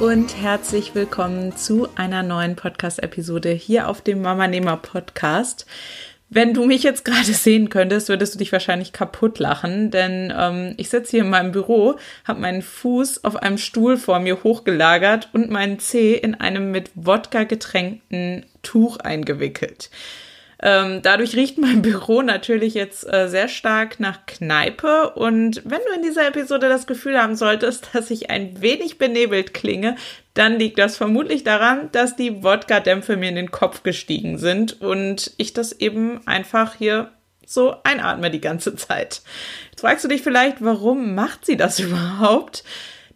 Und herzlich willkommen zu einer neuen Podcast-Episode hier auf dem Mama Nehmer Podcast. Wenn du mich jetzt gerade sehen könntest, würdest du dich wahrscheinlich kaputt lachen, denn ähm, ich sitze hier in meinem Büro, habe meinen Fuß auf einem Stuhl vor mir hochgelagert und meinen Zeh in einem mit Wodka getränkten Tuch eingewickelt. Ähm, dadurch riecht mein Büro natürlich jetzt äh, sehr stark nach Kneipe. Und wenn du in dieser Episode das Gefühl haben solltest, dass ich ein wenig benebelt klinge, dann liegt das vermutlich daran, dass die Wodka-Dämpfe mir in den Kopf gestiegen sind und ich das eben einfach hier so einatme die ganze Zeit. Jetzt fragst du dich vielleicht, warum macht sie das überhaupt?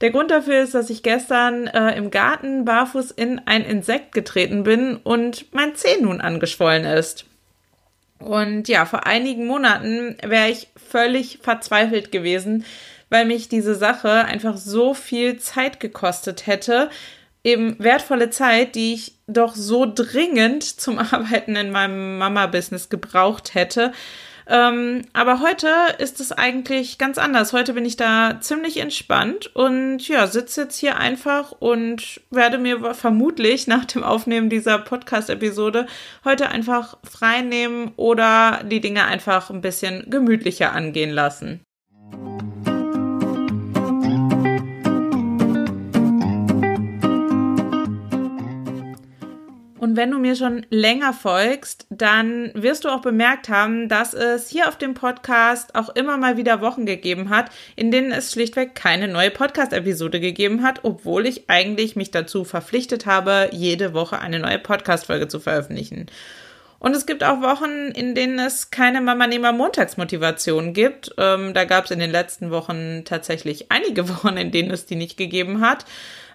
Der Grund dafür ist, dass ich gestern äh, im Garten barfuß in ein Insekt getreten bin und mein Zeh nun angeschwollen ist. Und ja, vor einigen Monaten wäre ich völlig verzweifelt gewesen, weil mich diese Sache einfach so viel Zeit gekostet hätte, eben wertvolle Zeit, die ich doch so dringend zum Arbeiten in meinem Mama-Business gebraucht hätte. Ähm, aber heute ist es eigentlich ganz anders. Heute bin ich da ziemlich entspannt und ja, sitze jetzt hier einfach und werde mir vermutlich nach dem Aufnehmen dieser Podcast-Episode heute einfach frei nehmen oder die Dinge einfach ein bisschen gemütlicher angehen lassen. Und wenn du mir schon länger folgst, dann wirst du auch bemerkt haben, dass es hier auf dem Podcast auch immer mal wieder Wochen gegeben hat, in denen es schlichtweg keine neue Podcast-Episode gegeben hat, obwohl ich eigentlich mich dazu verpflichtet habe, jede Woche eine neue Podcast-Folge zu veröffentlichen. Und es gibt auch Wochen, in denen es keine Mama-Nehmer Montagsmotivation gibt. Ähm, da gab es in den letzten Wochen tatsächlich einige Wochen, in denen es die nicht gegeben hat.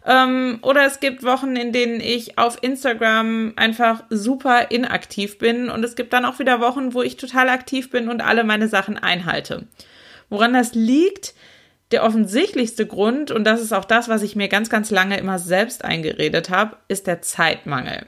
Ähm, oder es gibt Wochen, in denen ich auf Instagram einfach super inaktiv bin. Und es gibt dann auch wieder Wochen, wo ich total aktiv bin und alle meine Sachen einhalte. Woran das liegt, der offensichtlichste Grund, und das ist auch das, was ich mir ganz, ganz lange immer selbst eingeredet habe, ist der Zeitmangel.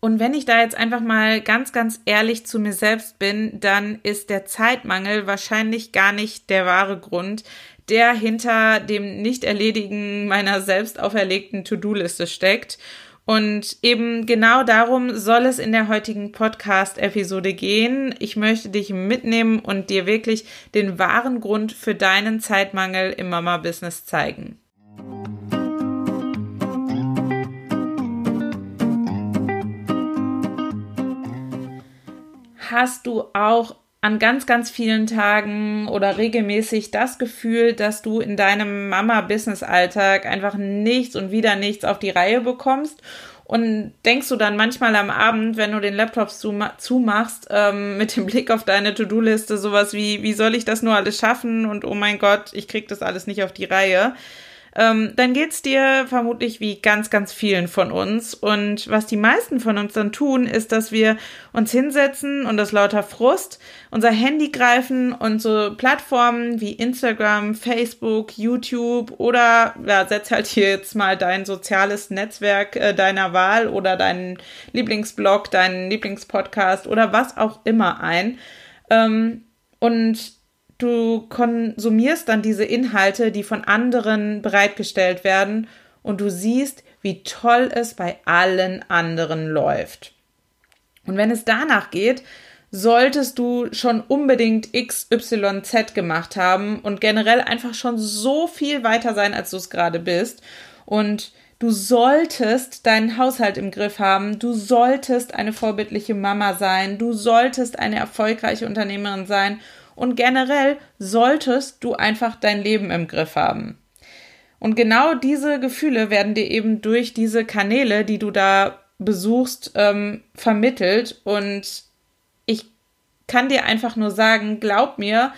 Und wenn ich da jetzt einfach mal ganz, ganz ehrlich zu mir selbst bin, dann ist der Zeitmangel wahrscheinlich gar nicht der wahre Grund, der hinter dem Nicht-Erledigen meiner selbst auferlegten To-Do-Liste steckt. Und eben genau darum soll es in der heutigen Podcast-Episode gehen. Ich möchte dich mitnehmen und dir wirklich den wahren Grund für deinen Zeitmangel im Mama-Business zeigen. Hast du auch an ganz, ganz vielen Tagen oder regelmäßig das Gefühl, dass du in deinem Mama-Business-Alltag einfach nichts und wieder nichts auf die Reihe bekommst. Und denkst du dann manchmal am Abend, wenn du den Laptop zumachst, ähm, mit dem Blick auf deine To-Do-Liste, sowas wie, wie soll ich das nur alles schaffen? Und oh mein Gott, ich krieg das alles nicht auf die Reihe ähm, dann geht's dir vermutlich wie ganz, ganz vielen von uns. Und was die meisten von uns dann tun, ist, dass wir uns hinsetzen und aus lauter Frust unser Handy greifen und so Plattformen wie Instagram, Facebook, YouTube oder ja, setz halt hier jetzt mal dein soziales Netzwerk äh, deiner Wahl oder deinen Lieblingsblog, deinen Lieblingspodcast oder was auch immer ein. Ähm, und Du konsumierst dann diese Inhalte, die von anderen bereitgestellt werden und du siehst, wie toll es bei allen anderen läuft. Und wenn es danach geht, solltest du schon unbedingt XYZ gemacht haben und generell einfach schon so viel weiter sein, als du es gerade bist. Und du solltest deinen Haushalt im Griff haben, du solltest eine vorbildliche Mama sein, du solltest eine erfolgreiche Unternehmerin sein und generell solltest du einfach dein Leben im Griff haben. Und genau diese Gefühle werden dir eben durch diese Kanäle, die du da besuchst, ähm, vermittelt. Und ich kann dir einfach nur sagen, glaub mir,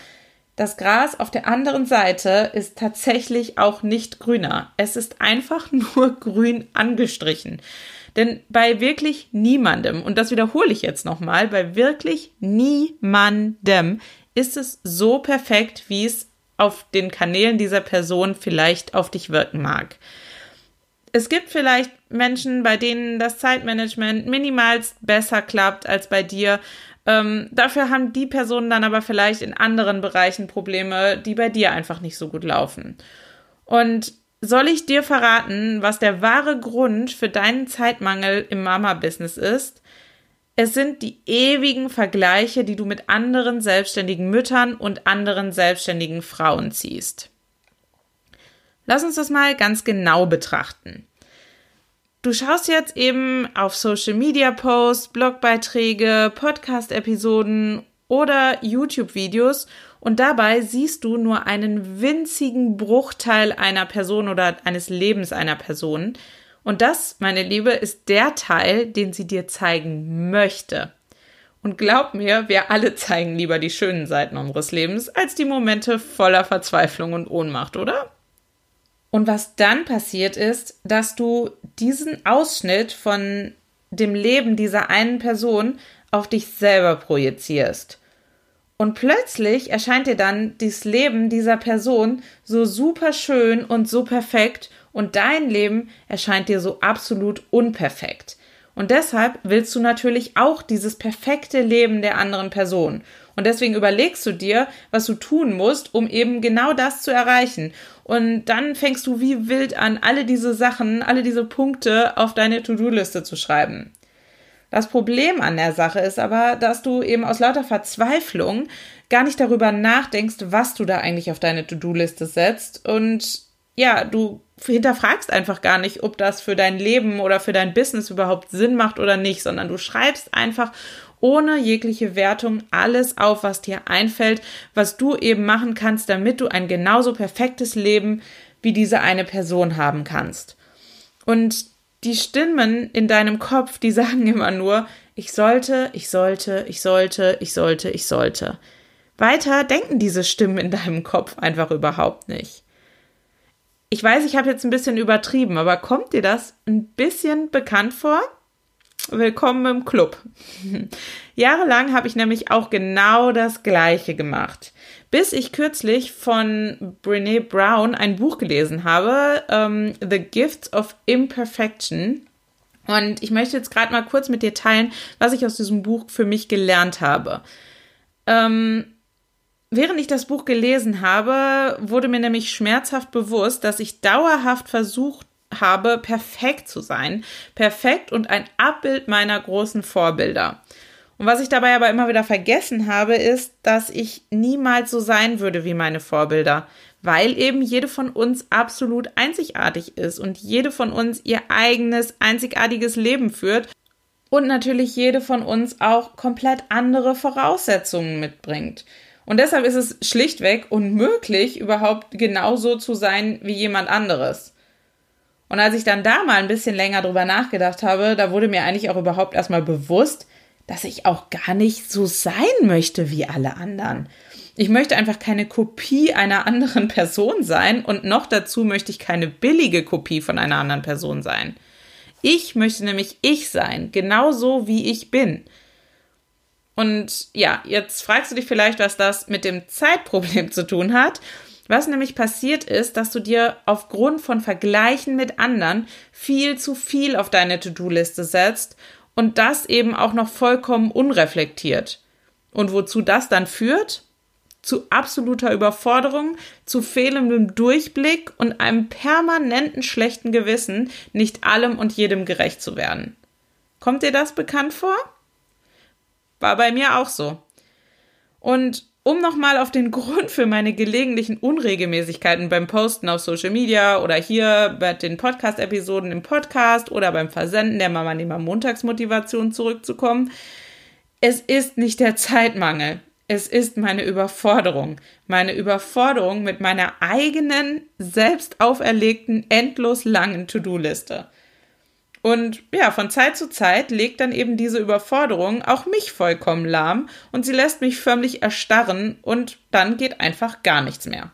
das Gras auf der anderen Seite ist tatsächlich auch nicht grüner. Es ist einfach nur grün angestrichen. Denn bei wirklich niemandem, und das wiederhole ich jetzt nochmal, bei wirklich niemandem ist es so perfekt, wie es auf den Kanälen dieser Person vielleicht auf dich wirken mag. Es gibt vielleicht Menschen, bei denen das Zeitmanagement minimalst besser klappt als bei dir. Ähm, dafür haben die Personen dann aber vielleicht in anderen Bereichen Probleme, die bei dir einfach nicht so gut laufen. Und soll ich dir verraten, was der wahre Grund für deinen Zeitmangel im Mama-Business ist? Es sind die ewigen Vergleiche, die du mit anderen selbstständigen Müttern und anderen selbstständigen Frauen ziehst. Lass uns das mal ganz genau betrachten. Du schaust jetzt eben auf Social Media Posts, Blogbeiträge, Podcast-Episoden oder YouTube-Videos und dabei siehst du nur einen winzigen Bruchteil einer Person oder eines Lebens einer Person. Und das, meine Liebe, ist der Teil, den sie dir zeigen möchte. Und glaub mir, wir alle zeigen lieber die schönen Seiten unseres Lebens als die Momente voller Verzweiflung und Ohnmacht, oder? Und was dann passiert ist, dass du diesen Ausschnitt von dem Leben dieser einen Person auf dich selber projizierst. Und plötzlich erscheint dir dann das Leben dieser Person so super schön und so perfekt und dein Leben erscheint dir so absolut unperfekt. Und deshalb willst du natürlich auch dieses perfekte Leben der anderen Person. Und deswegen überlegst du dir, was du tun musst, um eben genau das zu erreichen. Und dann fängst du wie wild an, alle diese Sachen, alle diese Punkte auf deine To-Do-Liste zu schreiben. Das Problem an der Sache ist aber, dass du eben aus lauter Verzweiflung gar nicht darüber nachdenkst, was du da eigentlich auf deine To-Do-Liste setzt. Und ja, du hinterfragst einfach gar nicht, ob das für dein Leben oder für dein Business überhaupt Sinn macht oder nicht, sondern du schreibst einfach ohne jegliche Wertung alles auf, was dir einfällt, was du eben machen kannst, damit du ein genauso perfektes Leben wie diese eine Person haben kannst. Und die Stimmen in deinem Kopf, die sagen immer nur, ich sollte, ich sollte, ich sollte, ich sollte, ich sollte. Weiter denken diese Stimmen in deinem Kopf einfach überhaupt nicht. Ich weiß, ich habe jetzt ein bisschen übertrieben, aber kommt dir das ein bisschen bekannt vor? Willkommen im Club. Jahrelang habe ich nämlich auch genau das Gleiche gemacht. Bis ich kürzlich von Brene Brown ein Buch gelesen habe, ähm, The Gifts of Imperfection. Und ich möchte jetzt gerade mal kurz mit dir teilen, was ich aus diesem Buch für mich gelernt habe. Ähm, während ich das Buch gelesen habe, wurde mir nämlich schmerzhaft bewusst, dass ich dauerhaft versucht habe, perfekt zu sein. Perfekt und ein Abbild meiner großen Vorbilder. Und was ich dabei aber immer wieder vergessen habe, ist, dass ich niemals so sein würde wie meine Vorbilder, weil eben jede von uns absolut einzigartig ist und jede von uns ihr eigenes einzigartiges Leben führt und natürlich jede von uns auch komplett andere Voraussetzungen mitbringt. Und deshalb ist es schlichtweg unmöglich, überhaupt genauso zu sein wie jemand anderes. Und als ich dann da mal ein bisschen länger drüber nachgedacht habe, da wurde mir eigentlich auch überhaupt erstmal bewusst, dass ich auch gar nicht so sein möchte wie alle anderen. Ich möchte einfach keine Kopie einer anderen Person sein und noch dazu möchte ich keine billige Kopie von einer anderen Person sein. Ich möchte nämlich ich sein, genauso wie ich bin. Und ja, jetzt fragst du dich vielleicht, was das mit dem Zeitproblem zu tun hat. Was nämlich passiert ist, dass du dir aufgrund von Vergleichen mit anderen viel zu viel auf deine To-Do-Liste setzt und das eben auch noch vollkommen unreflektiert. Und wozu das dann führt? Zu absoluter Überforderung, zu fehlendem Durchblick und einem permanenten schlechten Gewissen, nicht allem und jedem gerecht zu werden. Kommt dir das bekannt vor? War bei mir auch so. Und um nochmal auf den Grund für meine gelegentlichen Unregelmäßigkeiten beim Posten auf Social Media oder hier bei den Podcast-Episoden im Podcast oder beim Versenden der Mama Nehmer Montagsmotivation zurückzukommen. Es ist nicht der Zeitmangel. Es ist meine Überforderung. Meine Überforderung mit meiner eigenen, selbst auferlegten, endlos langen To-Do-Liste. Und ja, von Zeit zu Zeit legt dann eben diese Überforderung auch mich vollkommen lahm und sie lässt mich förmlich erstarren und dann geht einfach gar nichts mehr.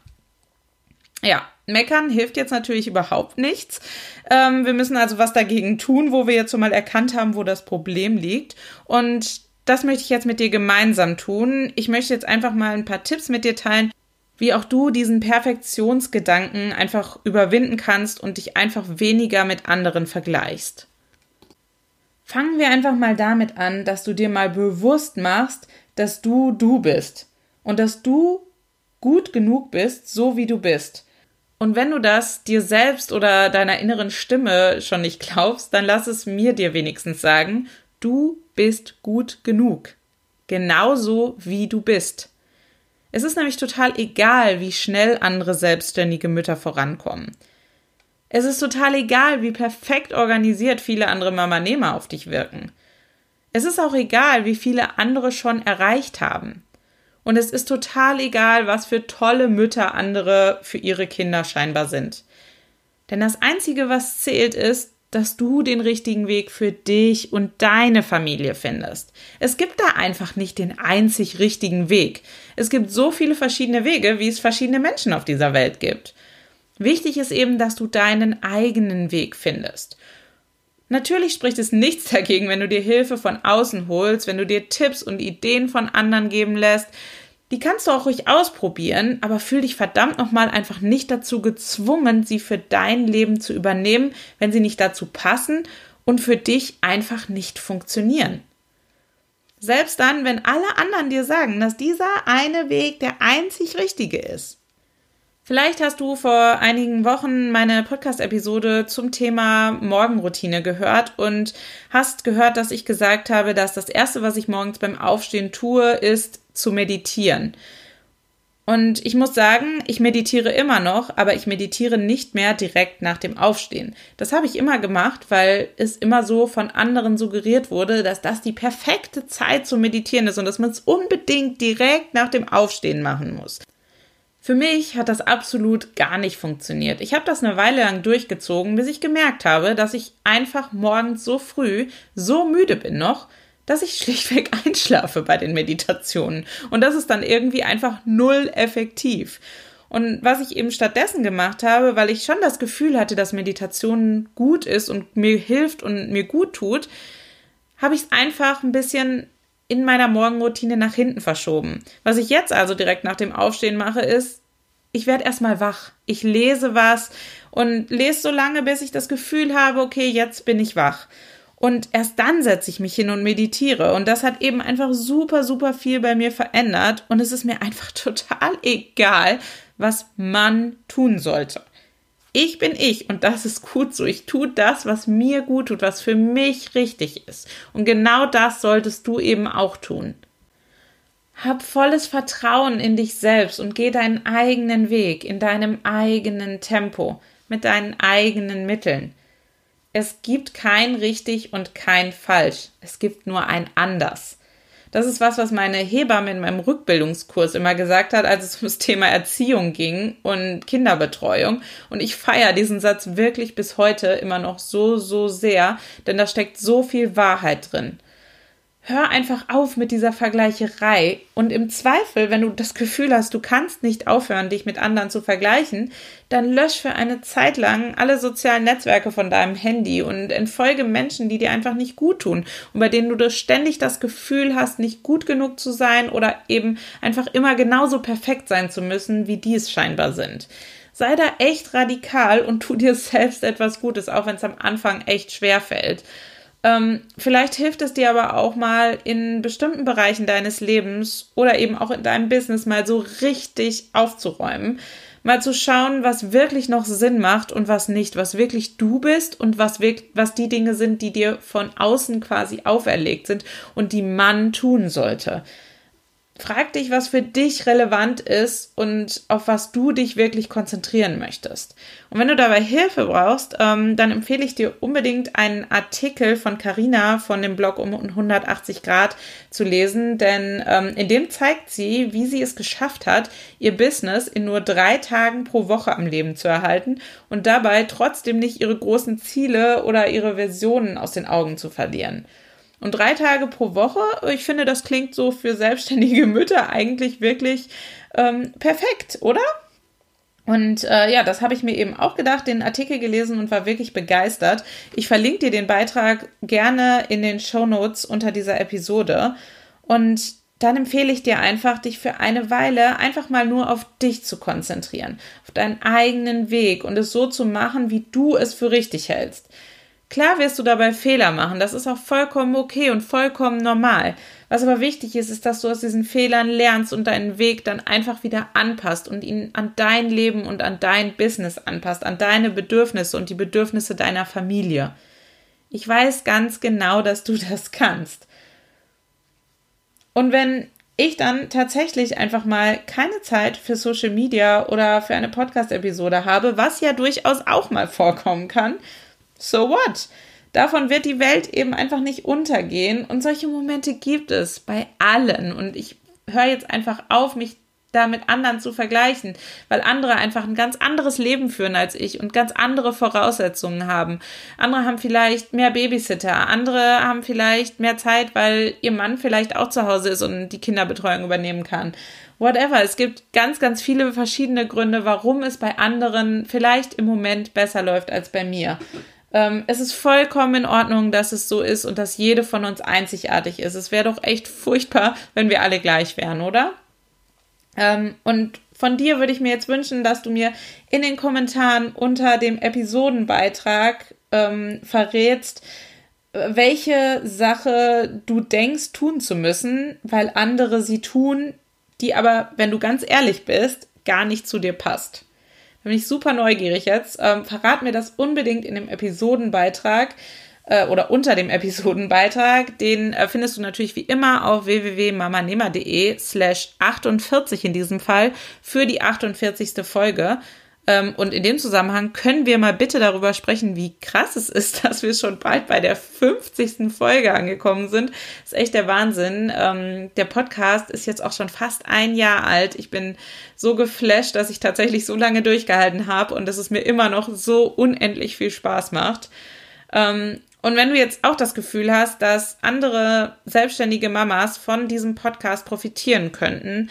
Ja, meckern hilft jetzt natürlich überhaupt nichts. Ähm, wir müssen also was dagegen tun, wo wir jetzt schon mal erkannt haben, wo das Problem liegt. Und das möchte ich jetzt mit dir gemeinsam tun. Ich möchte jetzt einfach mal ein paar Tipps mit dir teilen, wie auch du diesen Perfektionsgedanken einfach überwinden kannst und dich einfach weniger mit anderen vergleichst. Fangen wir einfach mal damit an, dass du dir mal bewusst machst, dass du du bist und dass du gut genug bist, so wie du bist. Und wenn du das dir selbst oder deiner inneren Stimme schon nicht glaubst, dann lass es mir dir wenigstens sagen, du bist gut genug. Genauso wie du bist. Es ist nämlich total egal, wie schnell andere selbstständige Mütter vorankommen. Es ist total egal, wie perfekt organisiert viele andere Mamanehmer auf dich wirken. Es ist auch egal, wie viele andere schon erreicht haben. Und es ist total egal, was für tolle Mütter andere für ihre Kinder scheinbar sind. Denn das Einzige, was zählt, ist, dass du den richtigen Weg für dich und deine Familie findest. Es gibt da einfach nicht den einzig richtigen Weg. Es gibt so viele verschiedene Wege, wie es verschiedene Menschen auf dieser Welt gibt. Wichtig ist eben, dass du deinen eigenen Weg findest. Natürlich spricht es nichts dagegen, wenn du dir Hilfe von außen holst, wenn du dir Tipps und Ideen von anderen geben lässt, die kannst du auch ruhig ausprobieren, aber fühl dich verdammt nochmal einfach nicht dazu gezwungen, sie für dein Leben zu übernehmen, wenn sie nicht dazu passen und für dich einfach nicht funktionieren. Selbst dann, wenn alle anderen dir sagen, dass dieser eine Weg der einzig richtige ist. Vielleicht hast du vor einigen Wochen meine Podcast-Episode zum Thema Morgenroutine gehört und hast gehört, dass ich gesagt habe, dass das Erste, was ich morgens beim Aufstehen tue, ist zu meditieren. Und ich muss sagen, ich meditiere immer noch, aber ich meditiere nicht mehr direkt nach dem Aufstehen. Das habe ich immer gemacht, weil es immer so von anderen suggeriert wurde, dass das die perfekte Zeit zu meditieren ist und dass man es unbedingt direkt nach dem Aufstehen machen muss. Für mich hat das absolut gar nicht funktioniert. Ich habe das eine Weile lang durchgezogen, bis ich gemerkt habe, dass ich einfach morgens so früh so müde bin noch, dass ich schlichtweg einschlafe bei den Meditationen. Und das ist dann irgendwie einfach null effektiv. Und was ich eben stattdessen gemacht habe, weil ich schon das Gefühl hatte, dass Meditation gut ist und mir hilft und mir gut tut, habe ich es einfach ein bisschen in meiner Morgenroutine nach hinten verschoben. Was ich jetzt also direkt nach dem Aufstehen mache, ist, ich werde erstmal wach. Ich lese was und lese so lange, bis ich das Gefühl habe, okay, jetzt bin ich wach. Und erst dann setze ich mich hin und meditiere. Und das hat eben einfach super, super viel bei mir verändert. Und es ist mir einfach total egal, was man tun sollte. Ich bin ich und das ist gut so. Ich tue das, was mir gut tut, was für mich richtig ist. Und genau das solltest du eben auch tun. Hab volles Vertrauen in dich selbst und geh deinen eigenen Weg, in deinem eigenen Tempo, mit deinen eigenen Mitteln. Es gibt kein richtig und kein falsch. Es gibt nur ein anders. Das ist was, was meine Hebamme in meinem Rückbildungskurs immer gesagt hat, als es ums Thema Erziehung ging und Kinderbetreuung. Und ich feiere diesen Satz wirklich bis heute immer noch so, so sehr, denn da steckt so viel Wahrheit drin hör einfach auf mit dieser Vergleicherei und im Zweifel, wenn du das Gefühl hast, du kannst nicht aufhören, dich mit anderen zu vergleichen, dann lösch für eine Zeit lang alle sozialen Netzwerke von deinem Handy und entfolge Menschen, die dir einfach nicht gut tun und bei denen du ständig das Gefühl hast, nicht gut genug zu sein oder eben einfach immer genauso perfekt sein zu müssen, wie die es scheinbar sind. Sei da echt radikal und tu dir selbst etwas Gutes, auch wenn es am Anfang echt schwer fällt. Ähm, vielleicht hilft es dir aber auch mal in bestimmten Bereichen deines Lebens oder eben auch in deinem Business mal so richtig aufzuräumen. Mal zu schauen, was wirklich noch Sinn macht und was nicht, was wirklich du bist und was, wirklich, was die Dinge sind, die dir von außen quasi auferlegt sind und die man tun sollte. Frag dich, was für dich relevant ist und auf was du dich wirklich konzentrieren möchtest. Und wenn du dabei Hilfe brauchst, ähm, dann empfehle ich dir unbedingt einen Artikel von Carina von dem Blog um 180 Grad zu lesen, denn ähm, in dem zeigt sie, wie sie es geschafft hat, ihr Business in nur drei Tagen pro Woche am Leben zu erhalten und dabei trotzdem nicht ihre großen Ziele oder ihre Versionen aus den Augen zu verlieren. Und drei Tage pro Woche, ich finde, das klingt so für selbstständige Mütter eigentlich wirklich ähm, perfekt, oder? Und äh, ja, das habe ich mir eben auch gedacht, den Artikel gelesen und war wirklich begeistert. Ich verlinke dir den Beitrag gerne in den Show Notes unter dieser Episode. Und dann empfehle ich dir einfach, dich für eine Weile einfach mal nur auf dich zu konzentrieren, auf deinen eigenen Weg und es so zu machen, wie du es für richtig hältst. Klar wirst du dabei Fehler machen, das ist auch vollkommen okay und vollkommen normal. Was aber wichtig ist, ist, dass du aus diesen Fehlern lernst und deinen Weg dann einfach wieder anpasst und ihn an dein Leben und an dein Business anpasst, an deine Bedürfnisse und die Bedürfnisse deiner Familie. Ich weiß ganz genau, dass du das kannst. Und wenn ich dann tatsächlich einfach mal keine Zeit für Social Media oder für eine Podcast-Episode habe, was ja durchaus auch mal vorkommen kann, so what? Davon wird die Welt eben einfach nicht untergehen. Und solche Momente gibt es bei allen. Und ich höre jetzt einfach auf, mich da mit anderen zu vergleichen, weil andere einfach ein ganz anderes Leben führen als ich und ganz andere Voraussetzungen haben. Andere haben vielleicht mehr Babysitter, andere haben vielleicht mehr Zeit, weil ihr Mann vielleicht auch zu Hause ist und die Kinderbetreuung übernehmen kann. Whatever. Es gibt ganz, ganz viele verschiedene Gründe, warum es bei anderen vielleicht im Moment besser läuft als bei mir. Ähm, es ist vollkommen in Ordnung, dass es so ist und dass jede von uns einzigartig ist. Es wäre doch echt furchtbar, wenn wir alle gleich wären, oder? Ähm, und von dir würde ich mir jetzt wünschen, dass du mir in den Kommentaren unter dem Episodenbeitrag ähm, verrätst, welche Sache du denkst tun zu müssen, weil andere sie tun, die aber, wenn du ganz ehrlich bist, gar nicht zu dir passt. Da bin ich super neugierig jetzt. Ähm, verrat mir das unbedingt in dem Episodenbeitrag äh, oder unter dem Episodenbeitrag. Den äh, findest du natürlich wie immer auf www.mamanehmer.de slash 48 in diesem Fall für die 48. Folge. Ähm, und in dem Zusammenhang können wir mal bitte darüber sprechen, wie krass es ist, dass wir schon bald bei der 50. Folge angekommen sind. Das ist echt der Wahnsinn. Ähm, der Podcast ist jetzt auch schon fast ein Jahr alt. Ich bin so geflasht, dass ich tatsächlich so lange durchgehalten habe und dass es mir immer noch so unendlich viel Spaß macht. Ähm, und wenn du jetzt auch das Gefühl hast, dass andere selbstständige Mamas von diesem Podcast profitieren könnten,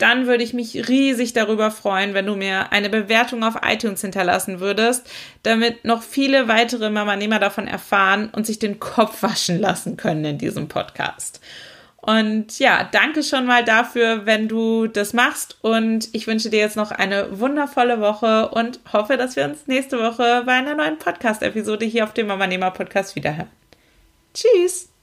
dann würde ich mich riesig darüber freuen, wenn du mir eine Bewertung auf iTunes hinterlassen würdest, damit noch viele weitere Mama-Nehmer davon erfahren und sich den Kopf waschen lassen können in diesem Podcast. Und ja, danke schon mal dafür, wenn du das machst. Und ich wünsche dir jetzt noch eine wundervolle Woche und hoffe, dass wir uns nächste Woche bei einer neuen Podcast-Episode hier auf dem Mama Nehmer Podcast wiederhören. Tschüss!